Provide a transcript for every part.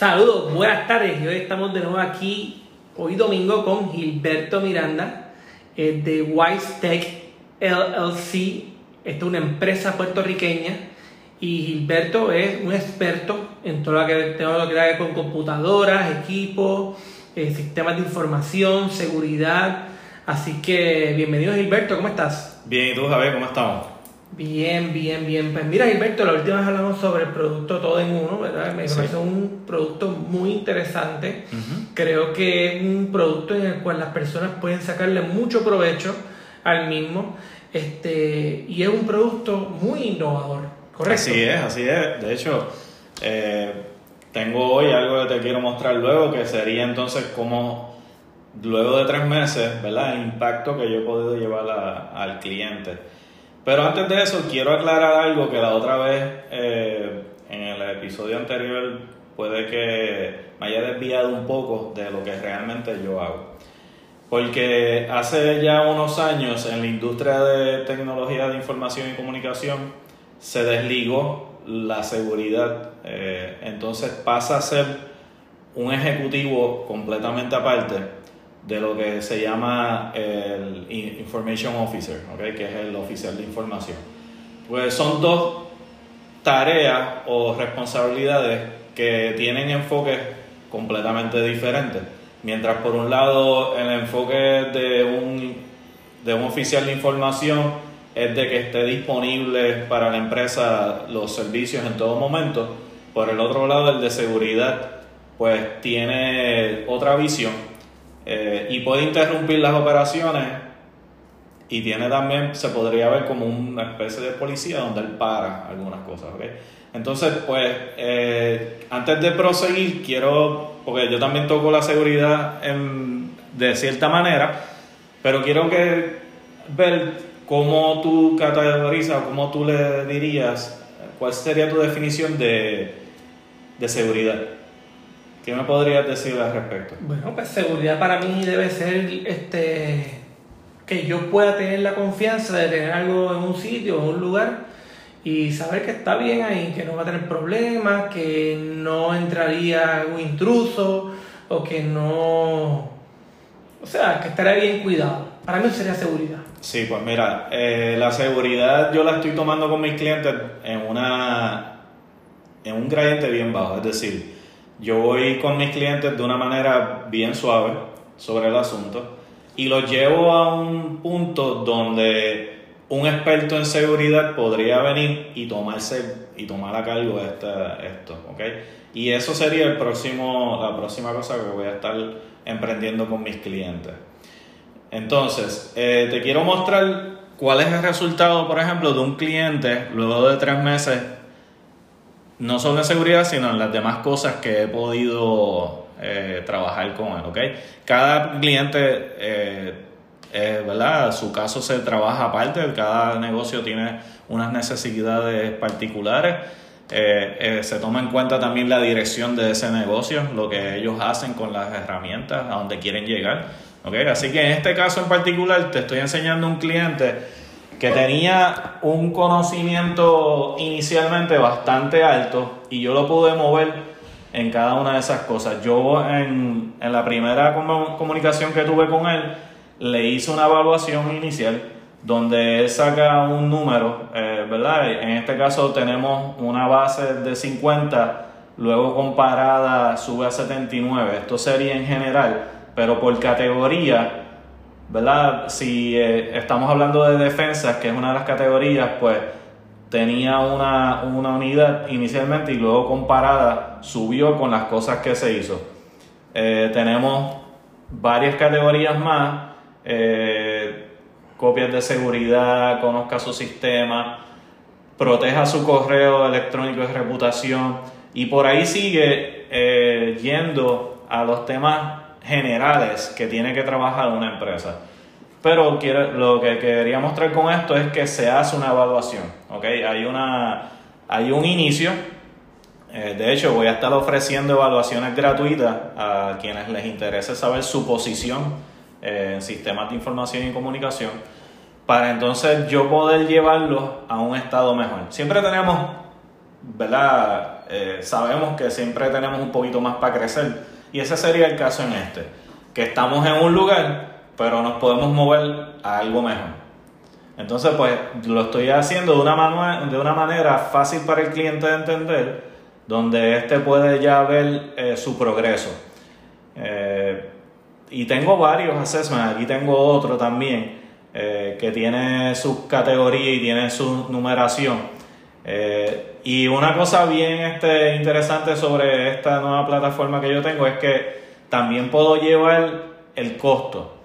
Saludos, buenas tardes. Hoy estamos de nuevo aquí, hoy domingo, con Gilberto Miranda eh, de Wise Tech LLC. Esta es una empresa puertorriqueña y Gilberto es un experto en todo lo que tenga que ver con computadoras, equipos, eh, sistemas de información, seguridad. Así que bienvenido Gilberto, ¿cómo estás? Bien, ¿y tú, Javier, cómo estamos? Bien, bien, bien. Pues mira, Gilberto, la última vez hablamos sobre el producto todo en uno, ¿verdad? Me parece un producto muy interesante. Creo que es un producto en el cual las personas pueden sacarle mucho provecho al mismo. Este, y es un producto muy innovador, ¿correcto? Así es, así es. De hecho, eh, tengo hoy algo que te quiero mostrar luego, que sería entonces cómo, luego de tres meses, ¿verdad? El impacto que yo he podido llevar al cliente. Pero antes de eso, quiero aclarar algo que la otra vez, eh, en el episodio anterior, puede que me haya desviado un poco de lo que realmente yo hago. Porque hace ya unos años en la industria de tecnología de información y comunicación se desligó la seguridad. Eh, entonces pasa a ser un ejecutivo completamente aparte de lo que se llama el Information Officer, ¿okay? que es el oficial de información. Pues son dos tareas o responsabilidades que tienen enfoques completamente diferentes. Mientras por un lado el enfoque de un, de un oficial de información es de que esté disponible para la empresa los servicios en todo momento, por el otro lado el de seguridad pues tiene otra visión eh, y puede interrumpir las operaciones y tiene también, se podría ver como una especie de policía donde él para algunas cosas. Entonces, pues, eh, antes de proseguir, quiero, porque yo también toco la seguridad de cierta manera, pero quiero que ver cómo tú categorizas, cómo tú le dirías, cuál sería tu definición de, de seguridad. ¿Qué me podrías decir al respecto? Bueno, pues seguridad para mí debe ser este que yo pueda tener la confianza de tener algo en un sitio, en un lugar y saber que está bien ahí, que no va a tener problemas, que no entraría un intruso o que no... O sea, que estaría bien cuidado. Para mí sería seguridad. Sí, pues mira, eh, la seguridad yo la estoy tomando con mis clientes en una en un gradiente bien bajo, es decir, yo voy con mis clientes de una manera bien suave sobre el asunto y los llevo a un punto donde un experto en seguridad podría venir y tomarse y tomar a cargo esto, ¿ok? Y eso sería el próximo, la próxima cosa que voy a estar emprendiendo con mis clientes. Entonces, eh, te quiero mostrar cuál es el resultado, por ejemplo, de un cliente luego de tres meses no solo en seguridad, sino en las demás cosas que he podido eh, trabajar con él, ¿ok? Cada cliente, eh, ¿verdad? Su caso se trabaja aparte, cada negocio tiene unas necesidades particulares. Eh, se toma en cuenta también la dirección de ese negocio, lo que ellos hacen con las herramientas, a donde quieren llegar. ¿okay? Así que en este caso en particular te estoy enseñando un cliente que tenía un conocimiento inicialmente bastante alto y yo lo pude mover en cada una de esas cosas. Yo en, la primera comunicación que tuve con él le hice una evaluación inicial donde él saca un número, eh, ¿verdad? En este caso tenemos una base de 50, luego comparada sube a 79, esto sería en general, pero por categoría ¿verdad? Si eh, estamos hablando de defensas, que es una de las categorías, pues tenía una, unidad inicialmente y luego comparada subió con las cosas que se hizo. Eh, tenemos varias categorías más, eh, copias de seguridad, conozca su sistema, proteja su correo electrónico de reputación y por ahí sigue yendo a los temas generales que tiene que trabajar una empresa. Pero lo que quería mostrar con esto es que se hace una evaluación. ¿okay? Hay, una, hay un inicio. Eh, de hecho, voy a estar ofreciendo evaluaciones gratuitas a quienes les interese saber su posición eh, en sistemas de información y comunicación para entonces yo poder llevarlos a un estado mejor. Siempre tenemos, ¿verdad? eh, sabemos que siempre tenemos un poquito más para crecer. Y ese sería el caso en este, que estamos en un lugar, pero nos podemos mover a algo mejor. Entonces, pues lo estoy haciendo de una, de una manera fácil para el cliente de entender, donde éste puede ya ver eh, su progreso. Eh, y tengo varios assessments, aquí tengo otro también, eh, que tiene su categoría y tiene su numeración. Y una cosa bien este, interesante sobre esta nueva plataforma que yo tengo es que también puedo llevar el costo.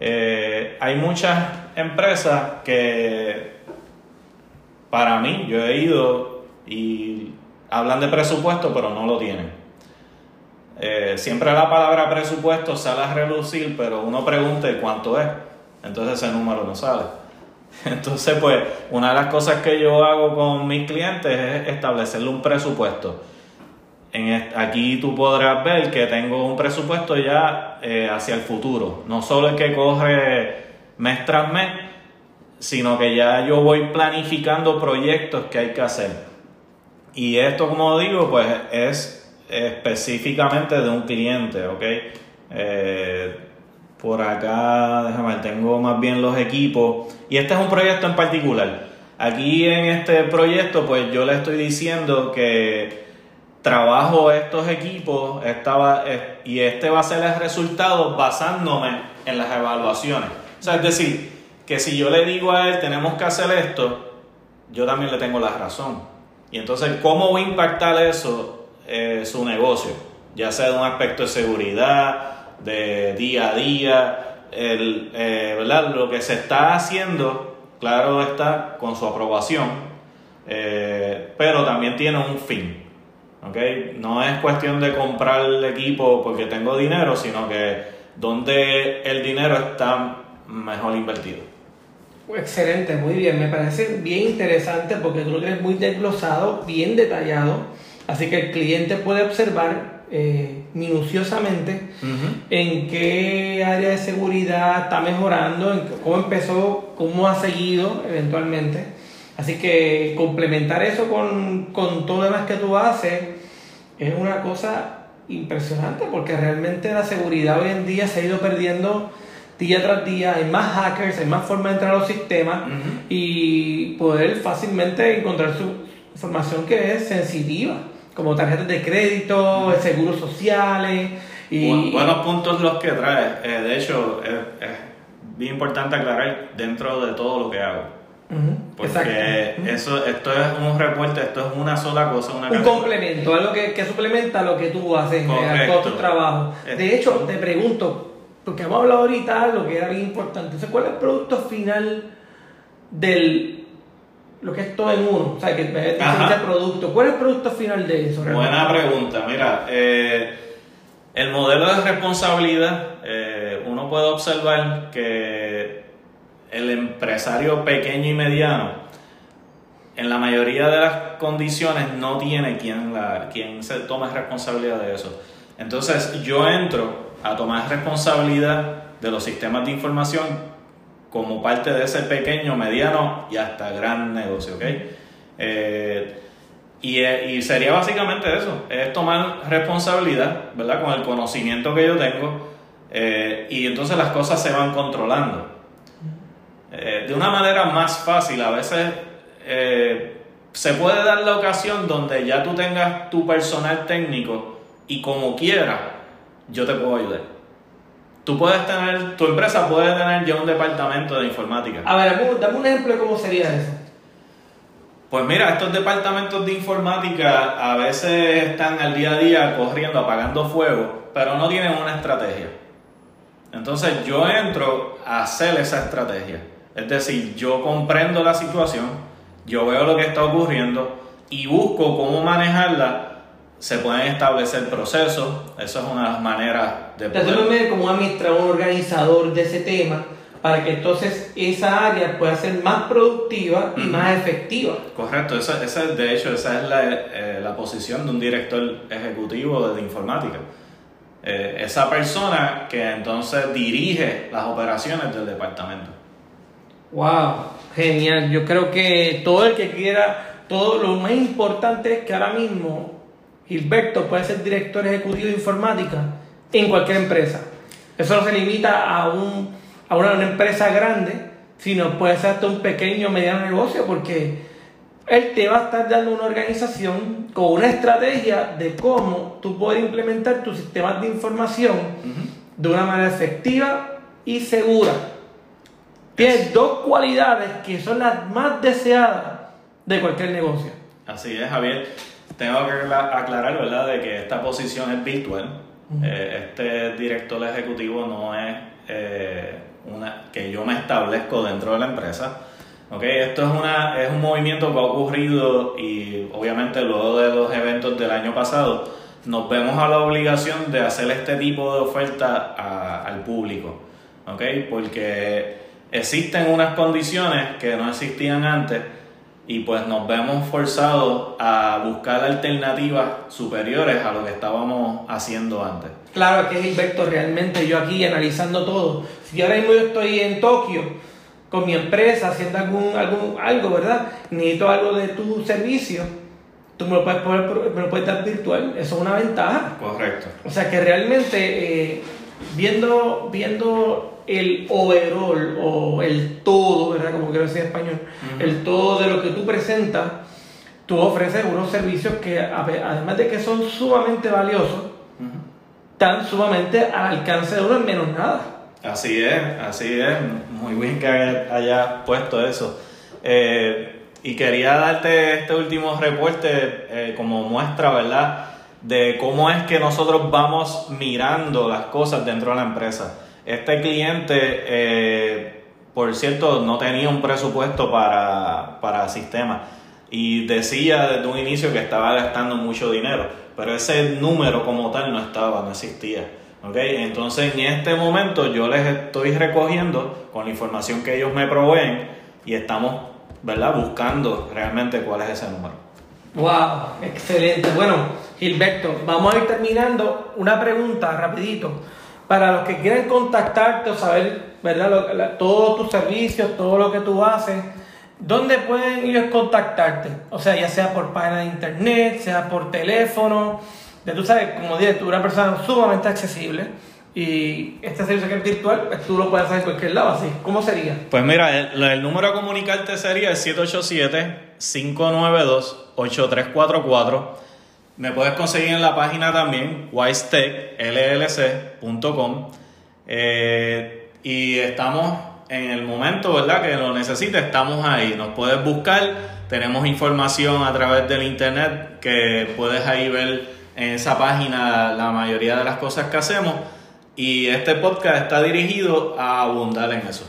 hay muchas empresas que para mí, yo he ido y hablan de presupuesto, pero no lo tienen. Eh, siempre la palabra presupuesto sale a relucir, pero uno pregunta cuánto es, entonces ese número no sale. Entonces, pues, una de las cosas que yo hago con mis clientes es establecerle un presupuesto. En aquí tú podrás ver que tengo un presupuesto ya eh, hacia el futuro, no solo el que corre mes tras mes, sino que ya yo voy planificando proyectos que hay que hacer. Y esto, como digo, pues es específicamente de un cliente, ¿ok? Eh, por acá, déjame ver, tengo más bien los equipos. Y este es un proyecto en particular. Aquí en este proyecto, pues yo le estoy diciendo que trabajo estos equipos esta y este va a ser el resultado basándome en las evaluaciones. O sea, es decir, que si yo le digo a él tenemos que hacer esto, yo también le tengo la razón. Y entonces, ¿cómo va a impactar eso eh, su negocio? Ya sea de un aspecto de seguridad, de día a día, el, eh, ¿verdad? lo que se está haciendo, claro está, con su aprobación, eh, pero también tiene un fin. ¿okay? No es cuestión de comprar el equipo porque tengo dinero, sino que donde el dinero está mejor invertido. Excelente, muy bien. Me parece bien interesante porque tú lo tienes muy desglosado, bien detallado. Así que el cliente puede observar eh, minuciosamente en qué área de seguridad está mejorando, en cómo empezó, cómo ha seguido eventualmente. Así que complementar eso con, con todo lo demás que tú haces es una cosa impresionante porque realmente la seguridad hoy en día se ha ido perdiendo día tras día, hay más hackers, hay más formas de entrar a los sistemas y poder fácilmente encontrar su información que es sensitiva, como tarjetas de crédito, seguros sociales. Y, buenos puntos los que trae. Eh, de hecho, es, bien importante aclarar dentro de todo lo que hago. Porque eso, esto es un reporte, esto es una sola cosa. Una un complemento, algo que, que, suplementa lo que tú haces, en todo tu trabajo. De hecho, te pregunto, porque hemos hablado ahorita lo que era bien importante. ¿cuál es el producto final del lo que es todo en uno? O sea, que es producto. ¿Cuál es el producto final de eso? Buena pregunta. Mira, eh, el modelo de responsabilidad, eh, uno puede observar que el empresario pequeño y mediano, en la mayoría de las condiciones, no tiene quien, la, quien se tome responsabilidad de eso. Entonces, yo entro a tomar responsabilidad de los sistemas de información como parte de ese pequeño, mediano y hasta gran negocio, ¿ok? Eh, y, sería básicamente eso, es tomar responsabilidad, ¿verdad? Con el conocimiento que yo tengo eh, y entonces las cosas se van controlando. Eh, de una manera más fácil, a veces se puede dar la ocasión donde ya tú tengas tu personal técnico y como quieras yo te puedo ayudar. Tú puedes tener, tu empresa puede tener ya un departamento de informática. A ver, dame un ejemplo de cómo sería eso. Pues mira, estos departamentos de informática a veces están al día a día corriendo, apagando fuego, pero no tienen una estrategia. Entonces yo entro a hacer esa estrategia. Es decir, yo comprendo la situación, yo veo lo que está ocurriendo y busco cómo manejarla se pueden establecer procesos, eso es una manera de poder... como un administrador, un organizador de ese tema, para que entonces esa área pueda ser más productiva y más efectiva. Correcto, esa, esa, de hecho esa es la, eh, la, posición de un director ejecutivo de, informática. Eh, esa persona que entonces dirige las operaciones del departamento. Wow, genial. Yo creo que todo el que quiera, todo lo más importante es que ahora mismo Gilberto puede ser director ejecutivo de informática en cualquier empresa. Eso no se limita a, un, a una, una empresa grande, sino puede ser hasta un pequeño o mediano negocio, porque él te va a estar dando una organización con una estrategia de cómo tú puedes implementar tus sistemas de información de una manera efectiva y segura. Tiene dos cualidades que son las más deseadas de cualquier negocio. Así es, Javier. Tengo que aclarar, ¿verdad?, de que esta posición es virtual. Eh, este director ejecutivo no es eh, una que yo me establezco dentro de la empresa. Okay, esto es, una, es un movimiento que ha ocurrido y obviamente luego de los eventos del año pasado nos vemos a la obligación de hacer este tipo de oferta al público, okay, porque existen unas condiciones que no existían antes y pues nos vemos forzados a buscar alternativas superiores a lo que estábamos haciendo antes. Claro que es Gilberto, realmente yo aquí analizando todo. Si ahora mismo yo estoy en Tokio con mi empresa haciendo algún, algún algo, ¿verdad? Necesito algo de tu servicio, tú me lo puedes, me lo puedes dar virtual, eso es una ventaja. Correcto. O sea que realmente eh, viendo, viendo el overall o el todo, ¿verdad? Como quiero decir en español, el todo de lo que tú presentas, tú ofreces unos servicios que además de que son sumamente valiosos, están sumamente al alcance de uno en menos nada. Así es, así es. Muy bien que hayas puesto eso. Eh, y quería darte este último reporte eh, como muestra, ¿verdad? De cómo es que nosotros vamos mirando las cosas dentro de la empresa. Este cliente, eh, por cierto, no tenía un presupuesto para, para sistemas y decía desde un inicio que estaba gastando mucho dinero, pero ese número como tal no estaba, no existía. ¿okay? Entonces en este momento yo les estoy recogiendo con la información que ellos me proveen y estamos ¿verdad? buscando realmente cuál es ese número. Wow, excelente. Bueno, Gilberto, vamos a ir terminando. Una pregunta rapidito para los que quieran contactarte o saber, ¿verdad? todos tus servicios, todo lo que tú haces, ¿dónde pueden ellos contactarte? O sea, ya sea por página de internet, sea por teléfono. Ya tú sabes, como dije, tú eres una persona sumamente accesible. Y este servicio que es virtual, pues tú lo puedes hacer en cualquier lado, así. ¿Cómo sería? Pues mira, el, el número a comunicarte sería el 787-592-8344. Me puedes conseguir en la página también, wisetechllc.com. Eh, y estamos en el momento, ¿verdad? Que lo necesites, estamos ahí. Nos puedes buscar, tenemos información a través del internet que puedes ahí ver en esa página la mayoría de las cosas que hacemos. Y este podcast está dirigido a abundar en eso.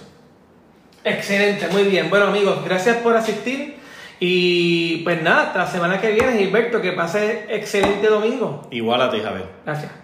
Excelente, muy bien. Bueno amigos, gracias por asistir. Y pues nada, hasta la semana que viene, Gilberto, que pase excelente domingo. Igual a ti, Javier. Gracias.